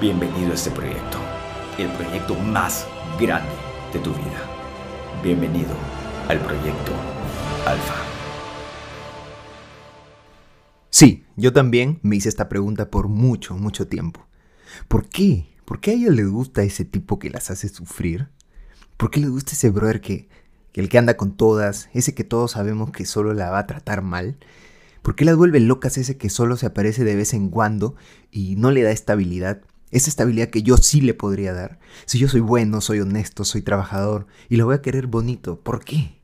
Bienvenido a este proyecto, el proyecto más grande de tu vida. Bienvenido al proyecto Alfa. Sí, yo también me hice esta pregunta por mucho, mucho tiempo. ¿Por qué? ¿Por qué a ella le gusta ese tipo que las hace sufrir? ¿Por qué le gusta ese brother que, que el que anda con todas, ese que todos sabemos que solo la va a tratar mal? ¿Por qué las vuelve locas ese que solo se aparece de vez en cuando y no le da estabilidad? Esa estabilidad que yo sí le podría dar. Si yo soy bueno, soy honesto, soy trabajador y lo voy a querer bonito, ¿por qué?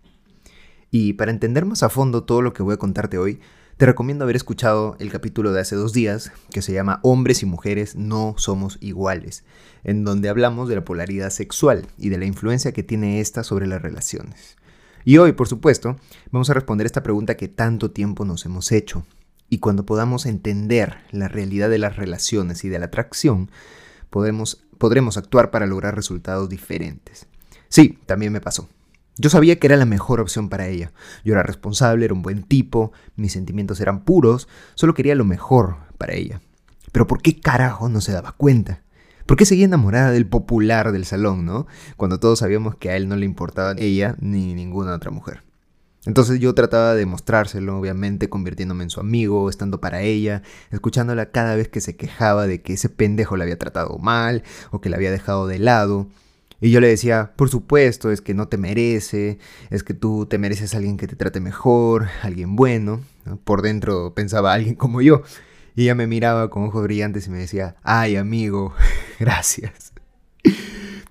Y para entender más a fondo todo lo que voy a contarte hoy, te recomiendo haber escuchado el capítulo de hace dos días que se llama Hombres y mujeres no somos iguales, en donde hablamos de la polaridad sexual y de la influencia que tiene esta sobre las relaciones. Y hoy, por supuesto, vamos a responder esta pregunta que tanto tiempo nos hemos hecho. Y cuando podamos entender la realidad de las relaciones y de la atracción, podremos, podremos actuar para lograr resultados diferentes. Sí, también me pasó. Yo sabía que era la mejor opción para ella. Yo era responsable, era un buen tipo, mis sentimientos eran puros, solo quería lo mejor para ella. Pero ¿por qué carajo no se daba cuenta? ¿Por qué seguía enamorada del popular del salón, no? Cuando todos sabíamos que a él no le importaba ella ni ninguna otra mujer. Entonces yo trataba de mostrárselo, obviamente, convirtiéndome en su amigo, estando para ella, escuchándola cada vez que se quejaba de que ese pendejo la había tratado mal o que la había dejado de lado. Y yo le decía, por supuesto, es que no te merece, es que tú te mereces a alguien que te trate mejor, alguien bueno. Por dentro pensaba alguien como yo. Y ella me miraba con ojos brillantes y me decía, ay amigo, gracias.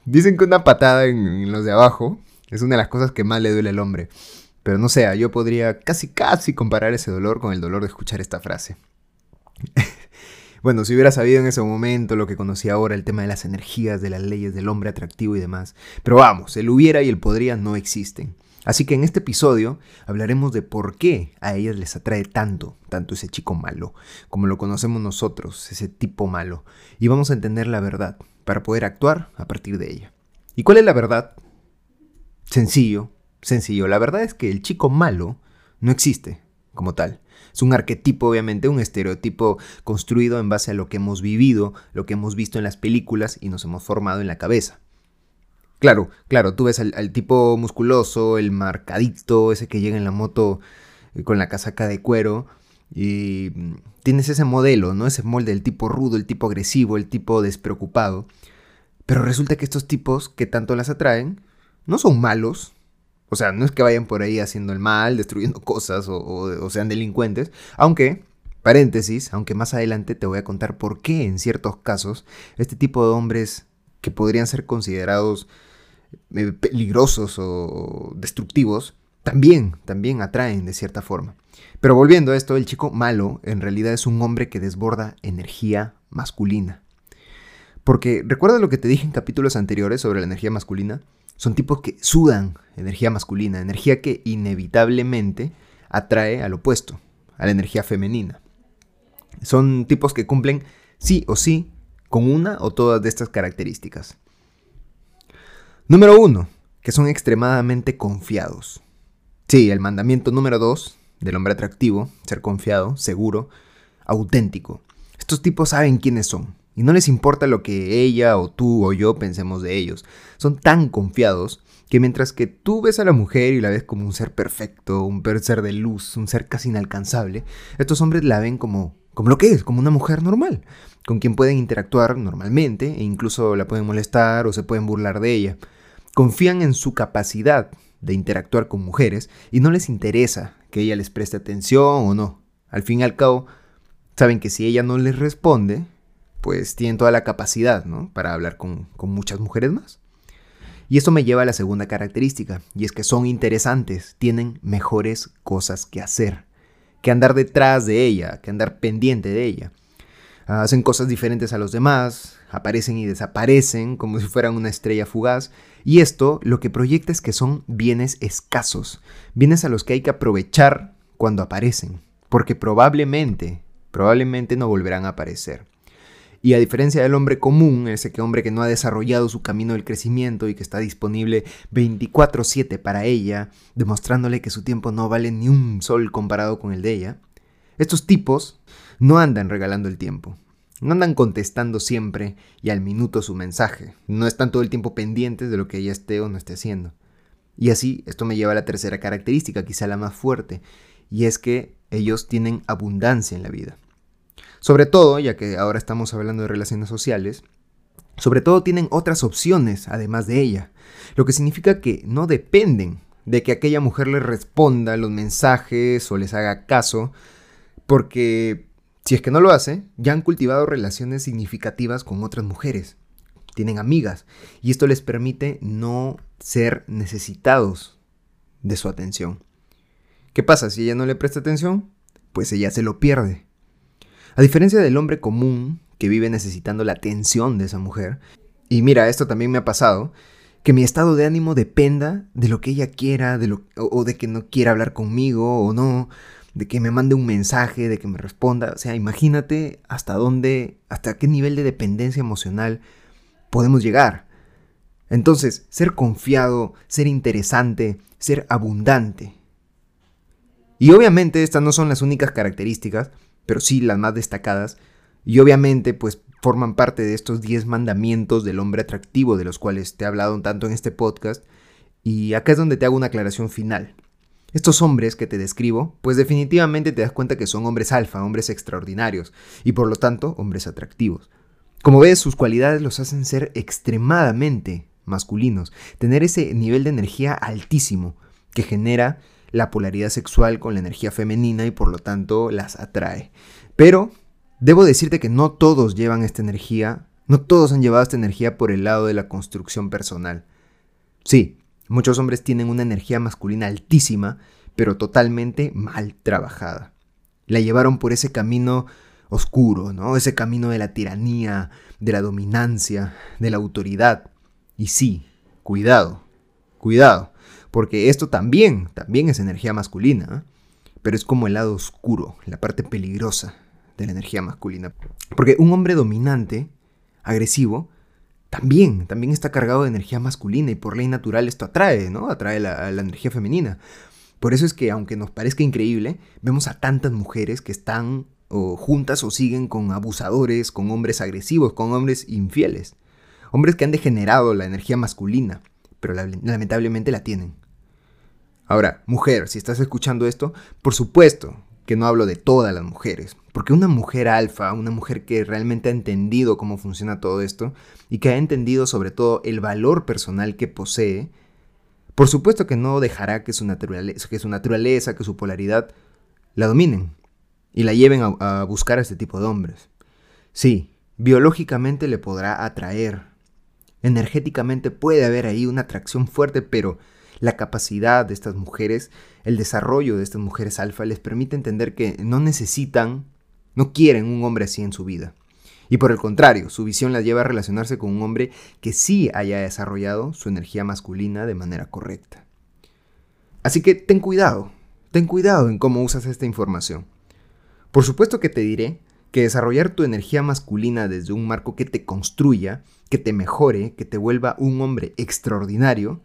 Dicen que una patada en, los de abajo es una de las cosas que más le duele al hombre. Pero no sé, yo podría casi casi comparar ese dolor con el dolor de escuchar esta frase. Bueno, si hubiera sabido en ese momento lo que conocí ahora, el tema de las energías, de las leyes del hombre atractivo y demás. Pero vamos, el hubiera y el podría no existen. Así que en este episodio hablaremos de por qué a ellas les atrae tanto, tanto ese chico malo, como lo conocemos nosotros, ese tipo malo. Y vamos a entender la verdad para poder actuar a partir de ella. ¿Y cuál es la verdad? Sencillo, sencillo. La verdad es que el chico malo no existe como tal. Es un arquetipo, obviamente, un estereotipo construido en base a lo que hemos vivido, lo que hemos visto en las películas y nos hemos formado en la cabeza. Claro, claro, tú ves al, tipo musculoso, el marcadito, ese que llega en la moto eh, con la casaca de cuero, y mm, tienes ese modelo, ¿no? Ese molde del tipo rudo, el tipo agresivo, el tipo despreocupado. Pero resulta que estos tipos que tanto las atraen no son malos, o sea, no es que vayan por ahí haciendo el mal, destruyendo cosas o, sean delincuentes, aunque, paréntesis, aunque más adelante te voy a contar por qué en ciertos casos este tipo de hombres que podrían ser considerados eh, peligrosos o destructivos, también, también atraen de cierta forma. Pero volviendo a esto, el chico malo en realidad es un hombre que desborda energía masculina. Porque recuerda lo que te dije en capítulos anteriores sobre la energía masculina. Son tipos que sudan energía masculina, energía que inevitablemente atrae al opuesto, a la energía femenina. Son tipos que cumplen sí o sí con una o todas de estas características. Número uno, que son extremadamente confiados. Sí, el mandamiento número dos del hombre atractivo, ser confiado, seguro, auténtico. Estos tipos saben quiénes son, y no les importa lo que ella o tú o yo pensemos de ellos. Son tan confiados que mientras que tú ves a la mujer y la ves como un ser perfecto, un ser de luz, un ser casi inalcanzable, estos hombres la ven como, como lo que es, como una mujer normal, con quien pueden interactuar normalmente e incluso la pueden molestar o se pueden burlar de ella. Confían en su capacidad de interactuar con mujeres y no les interesa que ella les preste atención o no. Al fin y al cabo, saben que si ella no les responde, pues tienen toda la capacidad, ¿no? Para hablar con, muchas mujeres más. Y eso me lleva a la segunda característica, y es que son interesantes, tienen mejores cosas que hacer, que andar detrás de ella, que andar pendiente de ella. Hacen cosas diferentes a los demás, aparecen y desaparecen como si fueran una estrella fugaz, y esto lo que proyecta es que son bienes escasos, bienes a los que hay que aprovechar cuando aparecen, porque probablemente, probablemente no volverán a aparecer. Y a diferencia del hombre común, ese que hombre que no ha desarrollado su camino del crecimiento y que está disponible 24/7 para ella, demostrándole que su tiempo no vale ni un sol comparado con el de ella, estos tipos no andan regalando el tiempo. No andan contestando siempre y al minuto su mensaje. No están todo el tiempo pendientes de lo que ella esté o no esté haciendo. Y así, esto me lleva a la tercera característica, quizá la más fuerte, y es que ellos tienen abundancia en la vida. Sobre todo, ya que ahora estamos hablando de relaciones sociales, sobre todo tienen otras opciones además de ella, lo que significa que no dependen de que aquella mujer les responda los mensajes o les haga caso, porque si es que no lo hace, ya han cultivado relaciones significativas con otras mujeres, tienen amigas, y esto les permite no ser necesitados de su atención. ¿Qué pasa si ella no le presta atención? Pues ella se lo pierde. A diferencia del hombre común que vive necesitando la atención de esa mujer, y mira, esto también me ha pasado, que mi estado de ánimo dependa de lo que ella quiera, de lo, o, de que no quiera hablar conmigo o no, de que me mande un mensaje, de que me responda. O sea, imagínate hasta dónde, hasta qué nivel de dependencia emocional podemos llegar. Entonces, ser confiado, ser interesante, ser abundante. Y obviamente estas no son las únicas características, pero sí las más destacadas. Y obviamente, pues forman parte de estos 10 mandamientos del hombre atractivo de los cuales te he hablado tanto en este podcast. Y acá es donde te hago una aclaración final. Estos hombres que te describo, pues definitivamente te das cuenta que son hombres alfa, hombres extraordinarios, y por lo tanto hombres atractivos. Como ves, sus cualidades los hacen ser extremadamente masculinos, tener ese nivel de energía altísimo que genera la polaridad sexual con la energía femenina y por lo tanto las atrae. Pero Debo decirte que no todos llevan esta energía, no todos han llevado esta energía por el lado de la construcción personal. Sí, muchos hombres tienen una energía masculina altísima, pero totalmente mal trabajada. La llevaron por ese camino oscuro, ¿no? Ese camino de la tiranía, de la dominancia, de la autoridad. Y sí, cuidado, cuidado, porque esto también, también es energía masculina, ¿eh? pero es como el lado oscuro, la parte peligrosa, de la energía masculina. Porque un hombre dominante, agresivo, también, también está cargado de energía masculina y por ley natural esto atrae, ¿no? Atrae la, la energía femenina. Por eso es que, aunque nos parezca increíble, vemos a tantas mujeres que están juntas o siguen con abusadores, con hombres agresivos, con hombres infieles. Hombres que han degenerado la energía masculina, pero lamentablemente la tienen. Ahora, mujer, si estás escuchando esto, por supuesto, que no hablo de todas las mujeres, porque una mujer alfa, una mujer que realmente ha entendido cómo funciona todo esto y que ha entendido sobre todo el valor personal que posee, por supuesto que no dejará que su naturaleza, que su, naturaleza, que su polaridad la dominen y la lleven a, a buscar a este tipo de hombres. Sí, biológicamente le podrá atraer, energéticamente puede haber ahí una atracción fuerte, pero la capacidad de estas mujeres, el desarrollo de estas mujeres alfa les permite entender que no necesitan, no quieren un hombre así en su vida. Y por el contrario, su visión las lleva a relacionarse con un hombre que sí haya desarrollado su energía masculina de manera correcta. Así que ten cuidado, ten cuidado en cómo usas esta información. Por supuesto que te diré que desarrollar tu energía masculina desde un marco que te construya, que te mejore, que te vuelva un hombre extraordinario,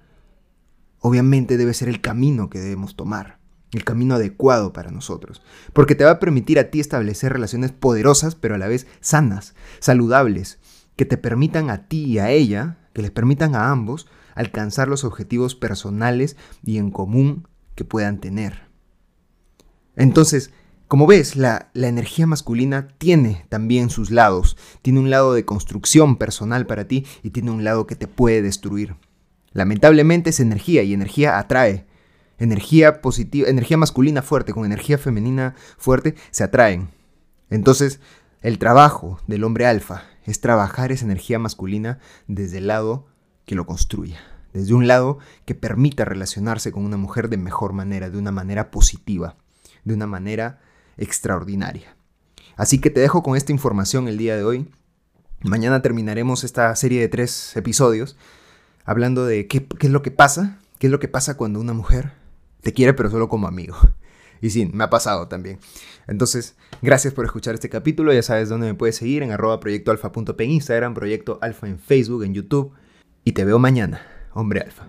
obviamente debe ser el camino que debemos tomar, el camino adecuado para nosotros, porque te va a permitir a ti establecer relaciones poderosas, pero a la vez sanas, saludables, que te permitan a ti y a ella, que les permitan a ambos alcanzar los objetivos personales y en común que puedan tener. Entonces, como ves, la, energía masculina tiene también sus lados. Tiene un lado de construcción personal para ti y tiene un lado que te puede destruir. Lamentablemente es energía y energía atrae. Energía positiva, energía masculina fuerte con energía femenina fuerte se atraen. Entonces, el trabajo del hombre alfa es trabajar esa energía masculina desde el lado que lo construya, desde un lado que permita relacionarse con una mujer de mejor manera, de una manera positiva, de una manera extraordinaria. Así que te dejo con esta información el día de hoy. Mañana terminaremos esta serie de tres episodios hablando de qué, qué es lo que pasa, qué es lo que pasa cuando una mujer te quiere pero solo como amigo. Y sí, me ha pasado también. Entonces, gracias por escuchar este capítulo. Ya sabes dónde me puedes seguir en arroba proyectoalfa.p en Instagram, proyecto alfa en Facebook, en YouTube. Y te veo mañana, hombre alfa.